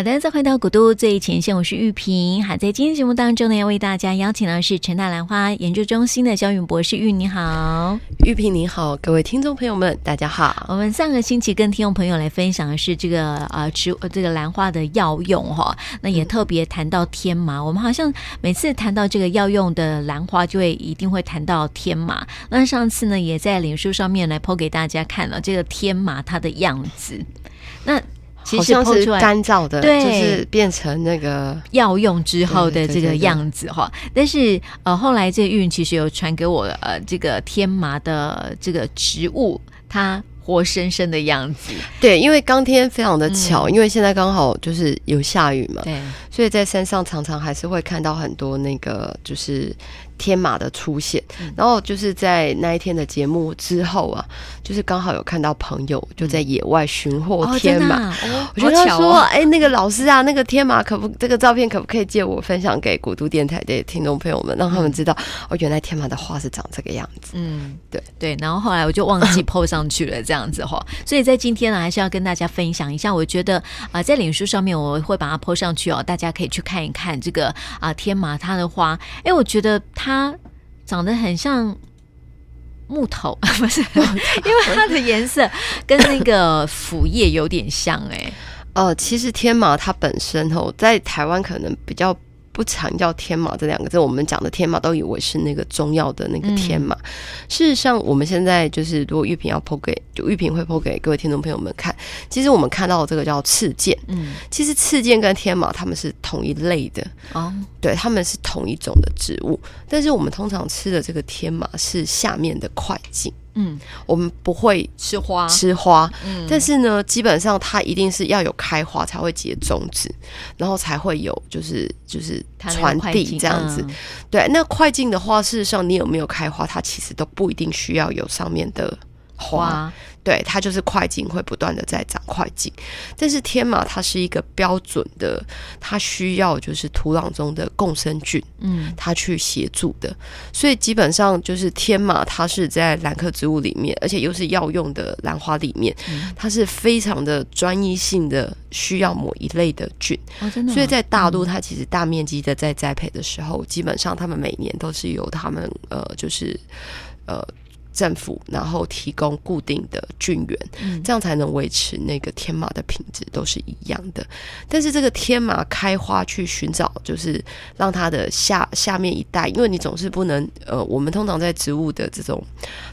好的，再回到古都最前线，我是玉萍。好，在今天节目当中呢，要为大家邀请的是成大兰花研究中心的肖云博士。玉，你好，玉萍你好，各位听众朋友们，大家好。我们上个星期跟听众朋友来分享的是这个呃植这个兰花的药用哈，那也特别谈到天麻。嗯、我们好像每次谈到这个药用的兰花，就会一定会谈到天麻。那上次呢，也在脸书上面来 po 给大家看了这个天麻它的样子。那其实好像是干燥的，对，就是变成那个药用之后的这个样子哈。但是呃，后来这个玉其实有传给我呃，这个天麻的这个植物，它活生生的样子。对，因为当天非常的巧，嗯、因为现在刚好就是有下雨嘛，对，所以在山上常常还是会看到很多那个就是。天马的出现，然后就是在那一天的节目之后啊，就是刚好有看到朋友就在野外寻获天马，我就说，哎，那个老师啊，那个天马可不，这个照片可不可以借我分享给古都电台的听众朋友们，让他们知道哦，原来天马的花是长这个样子。嗯，对对。然后后来我就忘记 po 上去了，这样子哈。所以在今天呢，还是要跟大家分享一下，我觉得啊，在脸书上面我会把它 po 上去哦，大家可以去看一看这个啊天麻它的花。哎，我觉得它。长得很像木头，不是？因为它的颜色跟那个腐叶有点像哎、欸。呃，其实天麻它本身哦，在台湾可能比较。不强调天马这两个字，我们讲的天马都以为是那个中药的那个天马。嗯、事实上，我们现在就是如果玉萍要 po 给，就玉萍会 po 给各位听众朋友们看。其实我们看到的这个叫刺剑，嗯，其实刺剑跟天马它们是同一类的哦，对，它们是同一种的植物。但是我们通常吃的这个天马是下面的块茎。嗯，我们不会吃花，吃花。嗯，但是呢，基本上它一定是要有开花才会结种子，然后才会有就是就是传递这样子。嗯、对，那快进的话，事实上你有没有开花，它其实都不一定需要有上面的花。花对，它就是快进会不断的在长快进，但是天马它是一个标准的，它需要就是土壤中的共生菌，嗯，它去协助的，所以基本上就是天马它是在兰科植物里面，而且又是药用的兰花里面，嗯、它是非常的专一性的需要某一类的菌，哦、真的，所以在大陆它其实大面积的在栽培的时候，嗯、基本上他们每年都是由他们呃就是呃。政府然后提供固定的菌源，嗯、这样才能维持那个天麻的品质都是一样的。但是这个天麻开花去寻找，就是让它的下下面一代，因为你总是不能呃，我们通常在植物的这种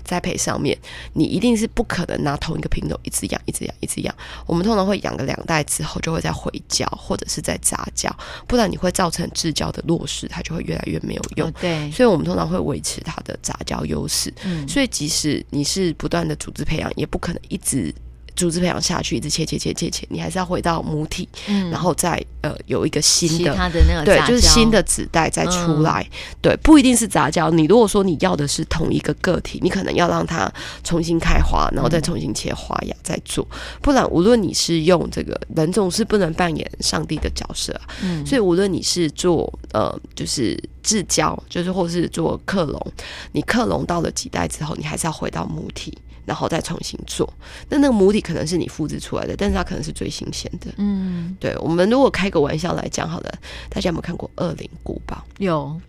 栽培上面，你一定是不可能拿同一个品种一直养、一直养、一直养。我们通常会养个两代之后，就会再回胶或者是再杂交，不然你会造成制胶的落势，它就会越来越没有用。哦、对，所以我们通常会维持它的杂交优势。嗯，所以。即使你是不断的组织培养，也不可能一直组织培养下去，一直切切切切切，你还是要回到母体，嗯、然后再呃有一个新的，的那个对，就是新的子代再出来，嗯、对，不一定是杂交。你如果说你要的是同一个个体，你可能要让它重新开花，然后再重新切花芽再做，不然无论你是用这个人总是不能扮演上帝的角色，嗯，所以无论你是做呃就是。制胶就是，或是做克隆，你克隆到了几代之后，你还是要回到母体，然后再重新做。那那个母体可能是你复制出来的，但是它可能是最新鲜的。嗯，对。我们如果开个玩笑来讲好了，大家有没有看过《恶灵古堡》？有，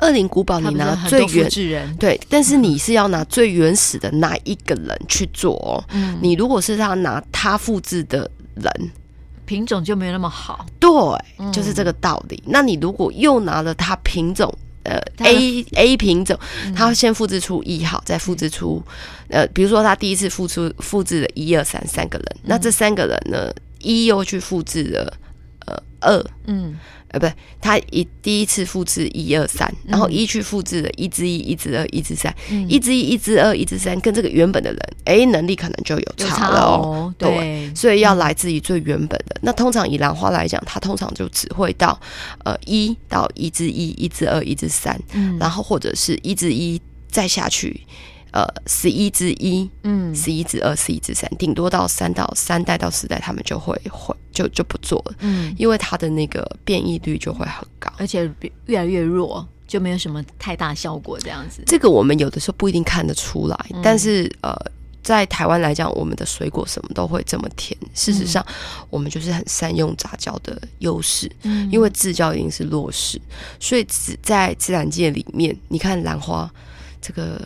《恶灵古堡》你拿最原对，但是你是要拿最原始的那一个人去做哦。嗯，你如果是他拿他复制的人。品种就没有那么好，对，就是这个道理。嗯、那你如果又拿了他品种，呃，A A 品种，它先复制出一号，再复制出，呃，比如说他第一次复出复制了一二三三个人，嗯、那这三个人呢，一又去复制了呃二，嗯。呃，不对，他一第一次复制一二三，然后一去复制了一之一、一之二、一之三，一之一、一之二、一之三，跟这个原本的人，哎，能力可能就有差了哦。对，对，所以要来自于最原本的。嗯、那通常以兰花来讲，它通常就只会到呃一到一之一、一之二、一之三，嗯，然后或者是一之一再下去。呃，十一之一，嗯，十一之二，十一之三，顶多到三到三代到四代，他们就会会就就不做了，嗯，因为它的那个变异率就会很高，而且越来越弱，就没有什么太大效果这样子。这个我们有的时候不一定看得出来，嗯、但是呃。在台湾来讲，我们的水果什么都会这么甜。事实上，我们就是很善用杂交的优势，嗯，因为自交一定是弱势，所以只在自然界里面，你看兰花这个，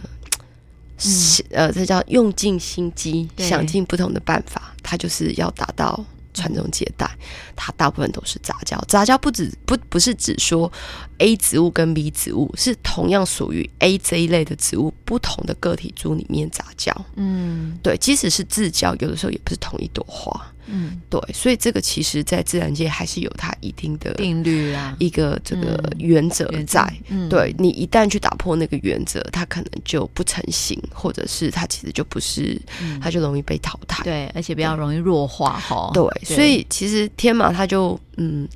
嗯、呃，这叫用尽心机，想尽不同的办法，它就是要达到。传宗接代，它大部分都是杂交。杂交不止不不是指说 A 植物跟 B 植物是同样属于 A 这一类的植物，不同的个体株里面杂交。嗯，对，即使是自交，有的时候也不是同一朵花。嗯，对，所以这个其实，在自然界还是有它一定的定律啊，一个这个原则在。嗯，对，你一旦去打破那个原则，它可能就不成型，或者是它其实就不是，它就容易被淘汰。对，而且比较容易弱化哈。对，所以其实天马它就嗯。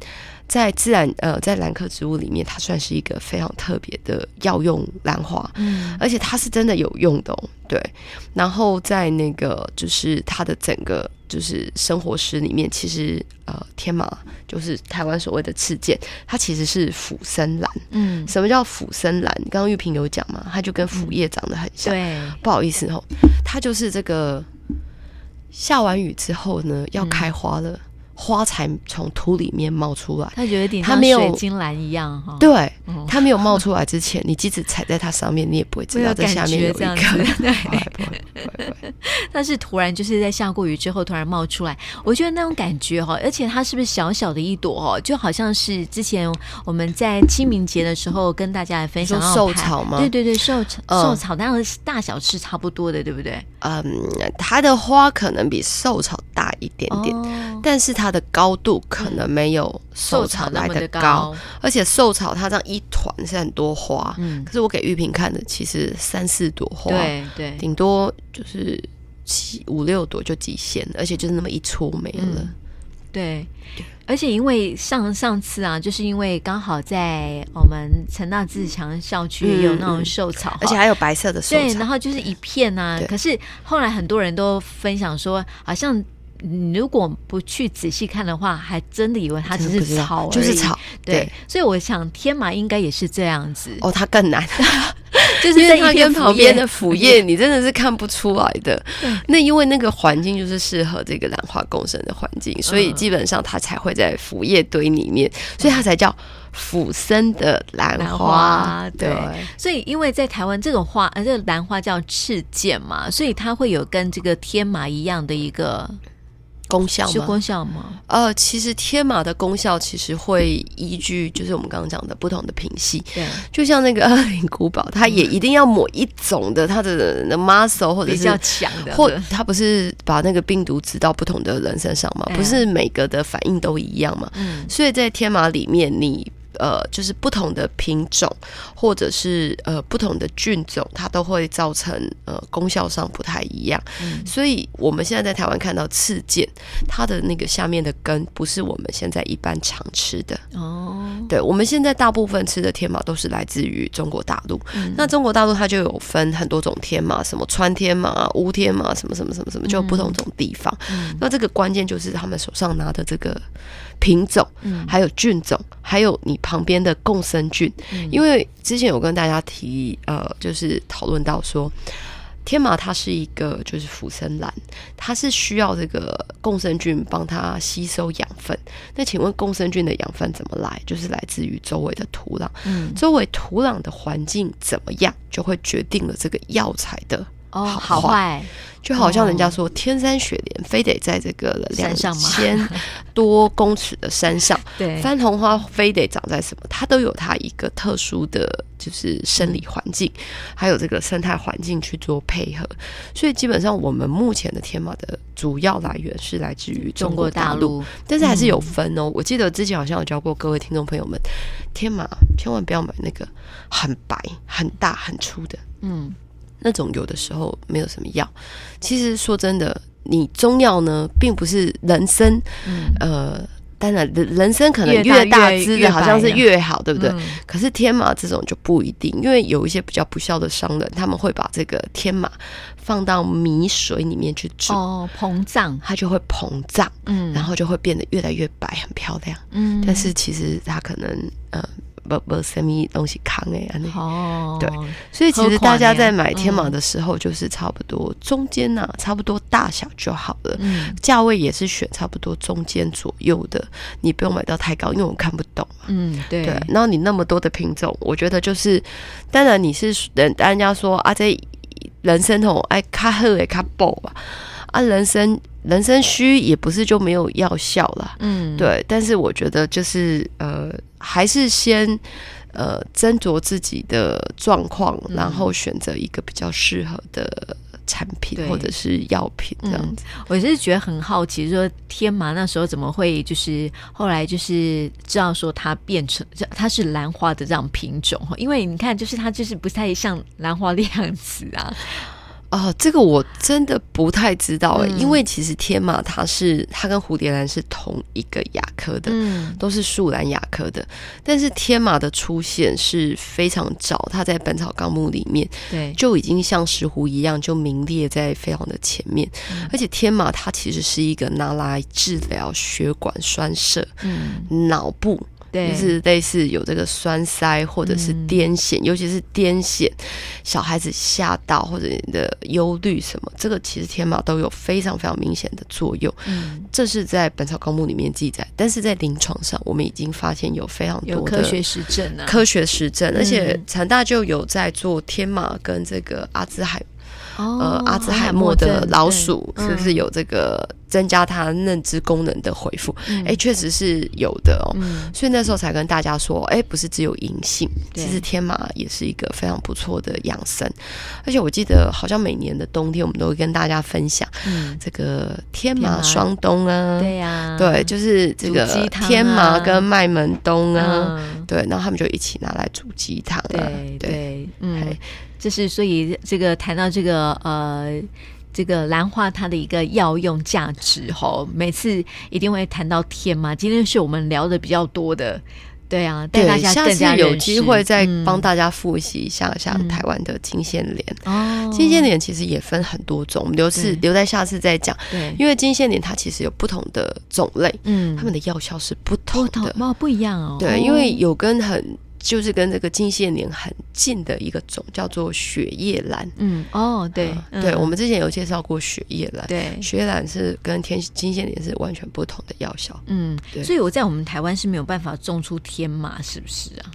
在自然呃，在兰科植物里面，它算是一个非常特别的药用兰花，嗯，而且它是真的有用的哦，对。然后在那个就是它的整个就是生活史里面，其实呃，天马就是台湾所谓的赤剑，它其实是腐生兰，嗯，什么叫腐生兰？刚刚玉萍有讲嘛，它就跟腐叶长得很像，对，不好意思哦，它就是这个下完雨之后呢，要开花了。嗯花才从土里面冒出来，它有点像水晶兰一样哈。对，它没有冒出来之前，你即使踩在它上面，你也不会知道在下面有一个。对，但是突然就是在下过雨之后突然冒出来，我觉得那种感觉哈，而且它是不是小小的一朵哦，就好像是之前我们在清明节的时候跟大家来分享寿草吗？对对对，寿草寿草，那个大小是差不多的，对不对？嗯，它的花可能比寿草大一点点，但是它。它的高度可能没有寿草来的高，高而且寿草它这样一团是很多花，嗯，可是我给玉萍看的其实三四朵花，对对，顶多就是七五六朵就极限了，而且就是那么一撮没了，嗯、对，而且因为上上次啊，就是因为刚好在我们陈大自强校区也有那种寿草，嗯，而且还有白色的寿草，对，然后就是一片啊，可是后来很多人都分享说，好像。你如果不去仔细看的话，还真的以为它只是草，就是草。对，对，所以我想天麻应该也是这样子。哦，它更难，就是在它跟旁边的腐叶，你真的是看不出来的。那因为那个环境就是适合这个兰花共生的环境，所以基本上它才会在腐叶堆里面，所以它才叫腐生的兰花。对，所以因为在台湾这种花，呃，这个兰花叫赤剑嘛，所以它会有跟这个天麻一样的一个。功效是功效吗？呃，其实天马的功效其实会依据，就是我们刚刚讲的不同的品系。对，就像那个 二零古堡，它也一定要抹一种的它的 muscle 或者是比较强的，或它不是把那个病毒植到不同的人身上嘛？不是每个的反应都一样嘛？嗯，所以在天马里面你。呃，就是不同的品种，或者是呃不同的菌种，它都会造成呃功效上不太一样。嗯，所以我们现在在台湾看到刺剑，它的那个下面的根不是我们现在一般常吃的哦。对，我们现在大部分吃的天麻都是来自于中国大陆。嗯，那中国大陆它就有分很多种天麻，什么川天麻、乌天麻，什么什么什么什么，就有不同种地方。嗯，那这个关键就是他们手上拿的这个。品种，还有菌种，还有你旁边的共生菌，嗯、因为之前有跟大家提，呃，就是讨论到说，天麻它是一个就是腐生兰，它是需要这个共生菌帮它吸收养分。那请问共生菌的养分怎么来？就是来自于周围的土壤，嗯，周围土壤的环境怎么样，就会决定了这个药材的好坏。哦，好坏。就好像人家说，天山雪莲非得在这个两千多公尺的山上，对，番红花非得长在什么？它都有它一个特殊的就是生理环境，还有这个生态环境去做配合。所以基本上，我们目前的天马的主要来源是来自于中国大陆，但是还是有分哦。我记得之前好像有教过各位听众朋友们，天马千万不要买那个很白、很大、很粗的，嗯。那种有的时候没有什么药，其实说真的，你中药呢，并不是人参，嗯、呃，当然人人参可能越大只的好像是越好，对不对？嗯、可是天马这种就不一定，因为有一些比较不孝的商人，他们会把这个天马放到米水里面去煮，哦，膨胀，它就会膨胀，嗯，然后就会变得越来越白，很漂亮，嗯，但是其实它可能呃。不不什么东西扛哎，哦，对，所以其实大家在买天马的时候，就是差不多中间呐、啊，差不多大小就好了，嗯，价位也是选差不多中间左右的，你不用买到太高，因为我看不懂嘛，嗯，对，对，然后你那么多的品种，我觉得就是，当然你是人，人家说啊，这人生吼爱卡好诶卡薄吧，啊，人生。人生虚也不是就没有药效了，嗯，对，但是我觉得就是呃，还是先呃斟酌自己的状况，嗯、然后选择一个比较适合的产品或者是药品这样子。嗯、我是觉得很好奇，说天麻那时候怎么会就是后来就是知道说它变成它是兰花的这样品种，因为你看就是它就是不太像兰花的样子啊。哦，这个我真的不太知道哎，嗯、因为其实天马它是它跟蝴蝶兰是同一个亚科的，嗯，都是树兰亚科的。但是天马的出现是非常早，它在《本草纲目》里面对就已经像石斛一样就名列在非常的前面。嗯、而且天马它其实是一个拿来治疗血管栓塞、嗯，脑部。对就是类似有这个栓塞或者是癫痫，嗯、尤其是癫痫，小孩子吓到或者你的忧虑什么，这个其实天马都有非常非常明显的作用。嗯，这是在《本草纲目》里面记载，但是在临床上，我们已经发现有非常多的科学实证啊，科学实证，而且成大就有在做天马跟这个阿兹海。哦、呃，阿兹海默的老鼠是不是有这个增加它认知功能的回复？哎、嗯，确实是有的哦。嗯、所以那时候才跟大家说，哎，不是只有银杏，其实天麻也是一个非常不错的养生。而且我记得好像每年的冬天，我们都会跟大家分享这个天麻双冬啊，对呀，对，就是这个天麻跟麦门冬啊，嗯、对，然后他们就一起拿来煮鸡汤啊，对嗯。就是所以这个谈到这个呃这个兰花它的一个药用价值吼，每次一定会谈到天嘛。今天是我们聊的比较多的，对啊，带大家更加有机会再帮大家复习一下，像台湾的金线莲哦，金线莲其实也分很多种，我们留是留在下次再讲。对，因为金线莲它其实有不同的种类，嗯，它们的药效是不同的，哦，不一样哦。对，因为有跟很。就是跟这个金线莲很近的一个种，叫做雪叶兰。嗯，哦，对，呃、对，我们之前有介绍过雪叶兰。对，雪叶兰是跟天金线莲是完全不同的药效。嗯，所以我在我们台湾是没有办法种出天麻，是不是啊？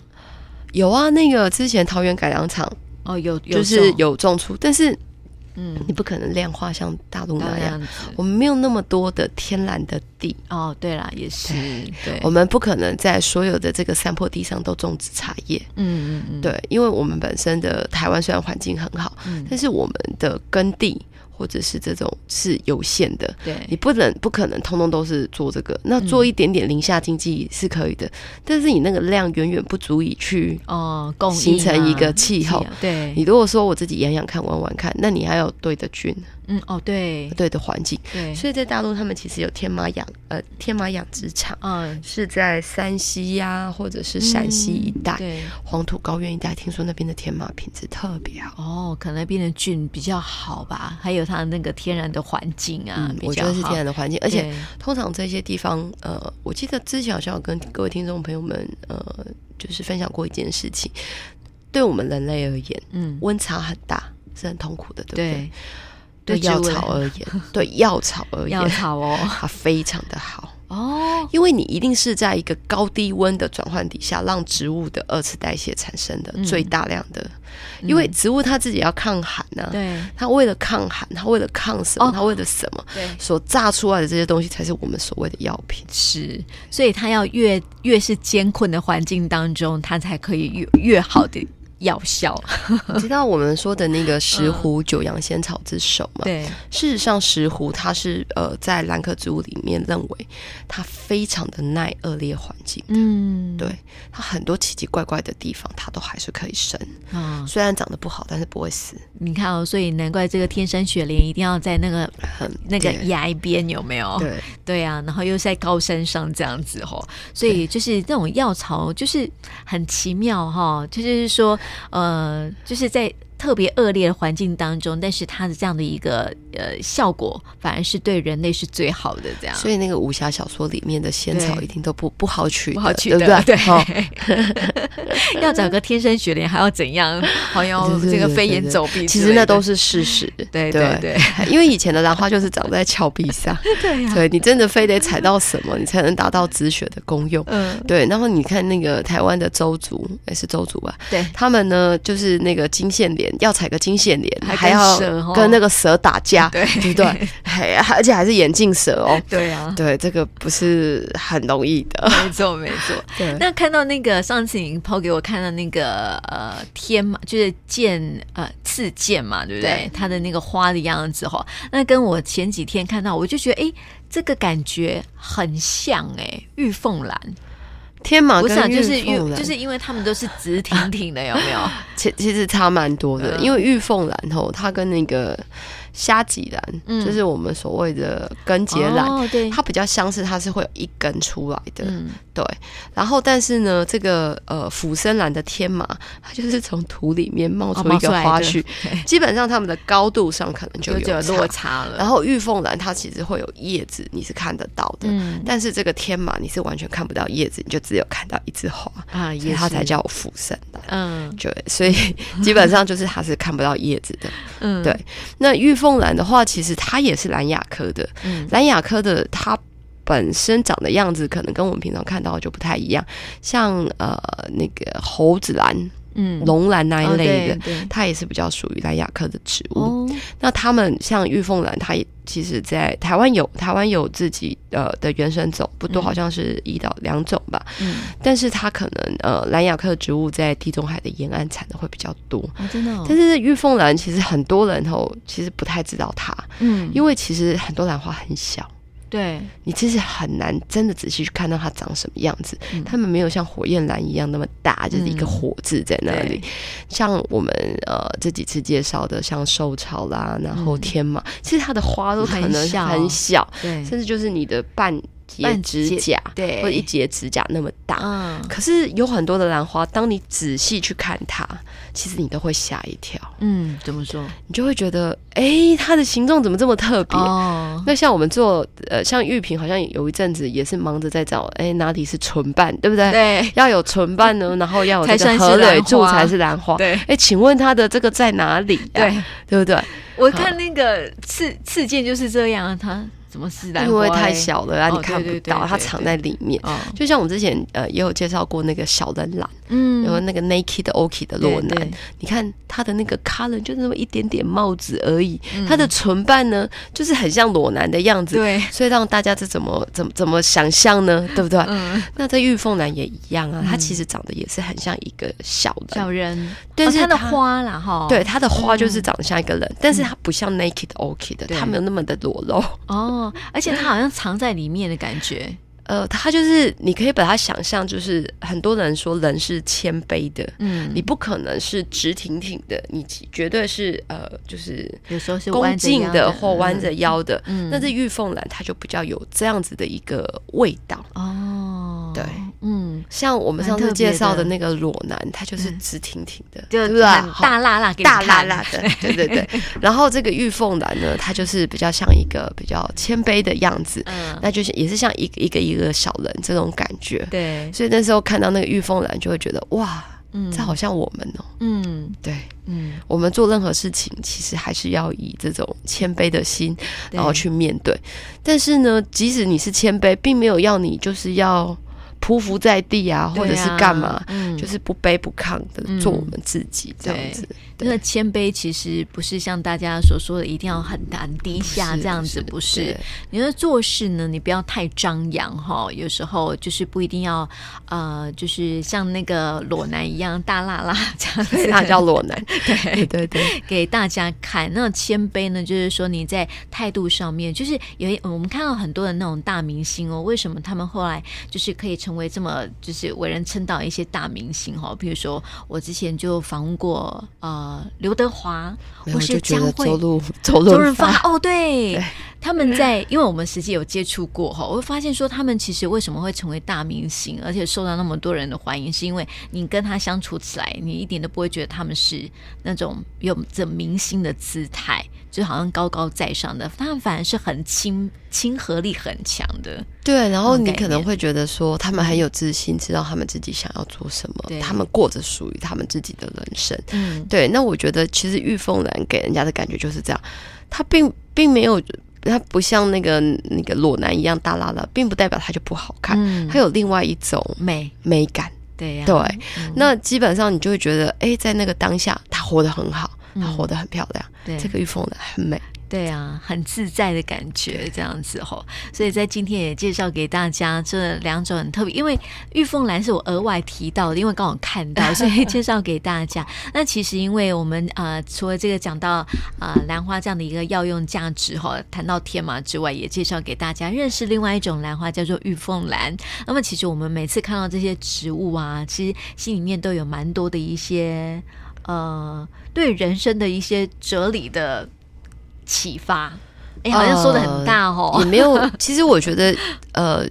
有啊，那个之前桃园改良场哦，有，有就是有种出，但是。嗯，你不可能量化像大陆那样，样我们没有那么多的天然的地哦。对啦，也是，对，我们不可能在所有的这个山坡地上都种植茶叶。嗯嗯嗯，对，因为我们本身的台湾虽然环境很好，嗯，但是我们的耕地。或者是这种是有限的，对，你不能不可能通通都是做这个，那做一点点零下经济是可以的，嗯、但是你那个量远远不足以去哦，形成一个气候。对，你如果说我自己养养看，玩玩看，那你还有对的菌。嗯哦对。对的环境对，所以在大陆他们其实有天马养呃天马养殖场，嗯，是在山西呀或者是陕西一带，对，黄土高原一带，听说那边的天马品质特别好。哦，可能那边的菌比较好吧，还有它那个天然的环境啊，我觉得是天然的环境，而且通常这些地方呃，我记得之前好像有跟各位听众朋友们呃，就是分享过一件事情，对我们人类而言，嗯，温差很大是很痛苦的，对不对？对。药草而言，对药草而言，药草哦，它非常的好哦，因为你一定是在一个高低温的转换底下，让植物的二次代谢产生的最大量的，因为植物它自己要抗寒呢，对，它为了抗寒，它为了抗什么，它为了什么，对，所榨出来的这些东西才是我们所谓的药品，是，所以它要越越是艰困的环境当中，它才可以越越好的。药效，你知道我们说的那个石斛九阳仙草之首吗？对，事实上石斛它是呃在兰科植物里面认为它非常的耐恶劣环境，嗯，对，它很多奇奇怪怪的地方它都还是可以生，嗯，虽然长得不好，但是不会死。你看哦，所以难怪这个天山雪莲一定要在那个很那个崖边有没有？对。对啊，然后又在高山上这样子哦，所以就是这种药草就是很奇妙哈，就是说。呃，就是在特别恶劣的环境当中，但是它的这样的一个呃效果，反而是对人类是最好的。这样，所以那个武侠小说里面的仙草一定都不不好取，不好取，对不对？对，要找个天生雪莲还要怎样？好像这个飞檐走壁，其实那都是事实。对 对对，因为以前的兰花就是长在峭壁上，对对，你真的非得踩到什么，你才能达到止血的功用。嗯，对。然后你看那个台湾的周族，也是周族吧？对，他们呢，就是那个金线莲，要踩个金线莲，还要跟那个蛇打架，对不对？还而且还是眼镜蛇哦。对啊，对，这个不是很容易的。没错，没错。对。那看到那个上次你抛给我看的那个呃天嘛，就是剑呃刺剑嘛，对不对？它的那个花的样子哈，那跟我前几天看到，我就觉得哎，这个感觉很像哎，玉凤兰。天马不是，就是玉，就是因为他们都是直挺挺的，有没有？其其实差蛮多的，因为玉凤兰吼，它跟那个。虾脊兰，嗯、就是我们所谓的根节兰，哦、它比较相似，它是会有一根出来的，嗯、对。然后，但是呢，这个呃俯生兰的天麻，它就是从土里面冒出一个花序，哦、基本上它们的高度上可能就有，落差了。然后玉凤兰它其实会有叶子，你是看得到的，嗯、但是这个天麻你是完全看不到叶子，你就只有看到一枝花啊，所以它才叫俯生兰。嗯，对，所以基本上就是它是看不到叶子的，嗯，对。那玉。凤兰的话，其实它也是兰亚科的。嗯，兰亚科的它本身长的样子，可能跟我们平常看到的就不太一样。像呃那个猴子兰。嗯，龙兰那一类的，哦、它也是比较属于兰亚科的植物。哦、那它们像玉凤兰，它也其实在台湾有台湾有自己呃的原生种，不多，好像是一到两种吧。嗯，但是它可能呃兰亚科植物在地中海的沿岸产的会比较多。哦、真的、哦。但是玉凤兰其实很多人哦其实不太知道它，嗯，因为其实很多兰花很小。对，你其实很难真的仔细去看到它长什么样子。嗯、它们没有像火焰兰一样那么大，就是一个火字在那里。嗯、像我们呃这几次介绍的，像寿草啦，然后天马，嗯、其实它的花都可能很小，很小，对，甚至就是你的半。节指甲，对，或者一截指甲那么大，嗯，可是有很多的兰花，当你仔细去看它，其实你都会吓一跳，嗯，怎么说？你就会觉得，哎、欸，它的形状怎么这么特别？哦，那像我们做，呃，像玉萍，好像有一阵子也是忙着在找，哎、欸，哪里是唇瓣，对不对？对，要有唇瓣呢，然后要有这个河蕊柱才是兰花，对，哎、欸，请问它的这个在哪里、啊？对，对不对？我看那个刺刺剑就是这样，它。因为太小了啊，你看不到，它藏在里面。就像我们之前呃也有介绍过那个小人兰，嗯，然后那个 naked orchid 的裸男，你看它的那个 color 就是那么一点点帽子而已，它的唇瓣呢就是很像裸男的样子，对，所以让大家这怎么怎么怎么想象呢？对不对？嗯，那这玉凤兰也一样啊，它其实长得也是很像一个小人，小人，但是它的花啦哈，对，它的花就是长得像一个人，但是它不像 naked orchid 的，它没有那么的裸露。哦。而且它好像藏在里面的感觉，呃，它就是你可以把它想象，就是很多人说人是谦卑的，嗯，你不可能是直挺挺的，你绝对是呃，就是有时候是恭敬的或弯着腰的，嗯，那这玉凤兰它就比较有这样子的一个味道。哦，对。嗯，像我们上次介绍的那个裸男，他就是直挺挺的，对不对？大辣辣，大辣辣的，对对对。然后这个玉凤兰呢，它就是比较像一个比较谦卑的样子，嗯，那就是也是像一个一个一个小人这种感觉，对。所以那时候看到那个玉凤兰，就会觉得哇，嗯，这好像我们哦，嗯，对，嗯，我们做任何事情，其实还是要以这种谦卑的心，然后去面对。但是呢，即使你是谦卑，并没有要你就是要。匍匐在地啊，或者是干嘛，啊嗯、就是不卑不亢的做我们自己这样子。那个谦卑其实不是像大家所说的一定要很难低下这样子，不是。不是你说做事呢，你不要太张扬哈，有时候就是不一定要呃，就是像那个裸男一样大辣辣这样子，那叫裸男。对对对，给大家看。那谦卑呢，就是说你在态度上面，就是有我们看到很多的那种大明星哦，为什么他们后来就是可以成为为这么就是为人称道一些大明星哈，比如说我之前就访问过呃刘德华，或是江蕙、周周润发哦，对。对他们在，因为我们实际有接触过哈，我会发现说他们其实为什么会成为大明星，而且受到那么多人的欢迎，是因为你跟他相处起来，你一点都不会觉得他们是那种有着明星的姿态，就好像高高在上的，他们反而是很亲亲和力很强的。对，然后你可能会觉得说他们很有自信，知道他们自己想要做什么，他们过着属于他们自己的人生。嗯，对。那我觉得其实玉凤兰给人家的感觉就是这样，他并并没有。它不像那个那个裸男一样大拉拉，并不代表它就不好看，它、嗯、有另外一种美美感。对呀、啊，对、嗯，那基本上你就会觉得，哎，在那个当下，她活得很好，她活得很漂亮。这个玉凤的很美。对啊，很自在的感觉，这样子吼。所以在今天也介绍给大家这两种很特别，因为玉凤兰是我额外提到的，因为刚好看到，所以介绍给大家。那其实因为我们呃，除了这个讲到呃兰花这样的一个药用价值哈，谈到天麻之外，也介绍给大家认识另外一种兰花，叫做玉凤兰。那么其实我们每次看到这些植物啊，其实心里面都有蛮多的一些呃对人生的一些哲理的。启发，哎，好像说的很大哦，呃、也没有。其实我觉得，呃，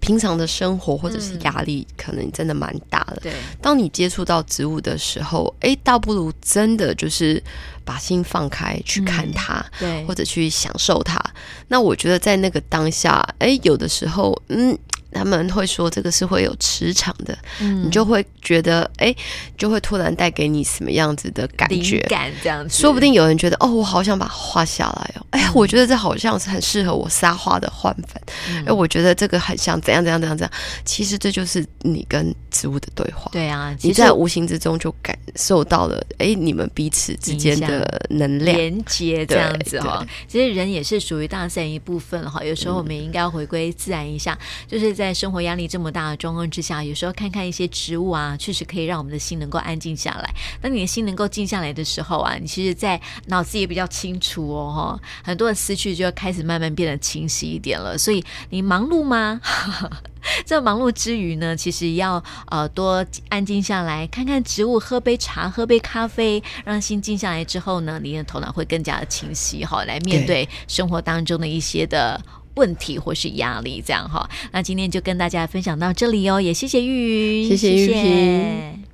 平常的生活或者是压力，可能真的蛮大的。对、嗯，当你接触到植物的时候，哎，倒不如真的就是把心放开去看它，嗯、对，或者去享受它。那我觉得在那个当下，哎，有的时候，嗯。他们会说这个是会有磁场的，嗯，你就会觉得哎，就会突然带给你什么样子的感觉？感这样子，说不定有人觉得哦，我好想把它画下来哦，哎呀，我觉得这好像是很适合我沙画的幻粉，哎、嗯，我觉得这个很像怎样怎样怎样怎样。其实这就是你跟植物的对话。对啊，你在无形之中就感受到了，哎，你们彼此之间的能量连接这样子哈。其实人也是属于大自然一部分哈，有时候我们也应该要回归自然一下，嗯、就是。在生活压力这么大的状况之下，有时候看看一些植物啊，确实可以让我们的心能够安静下来。当你的心能够静下来的时候啊，你其实，在脑子也比较清楚哦，哈，很多的思绪就要开始慢慢变得清晰一点了。所以你忙碌吗？在忙碌之余呢，其实要呃多安静下来，看看植物，喝杯茶，喝杯咖啡，让心静下来之后呢，你的头脑会更加的清晰，哈，来面对生活当中的一些的。问题或是压力，这样哈。那今天就跟大家分享到这里哦，也谢谢玉云，谢谢。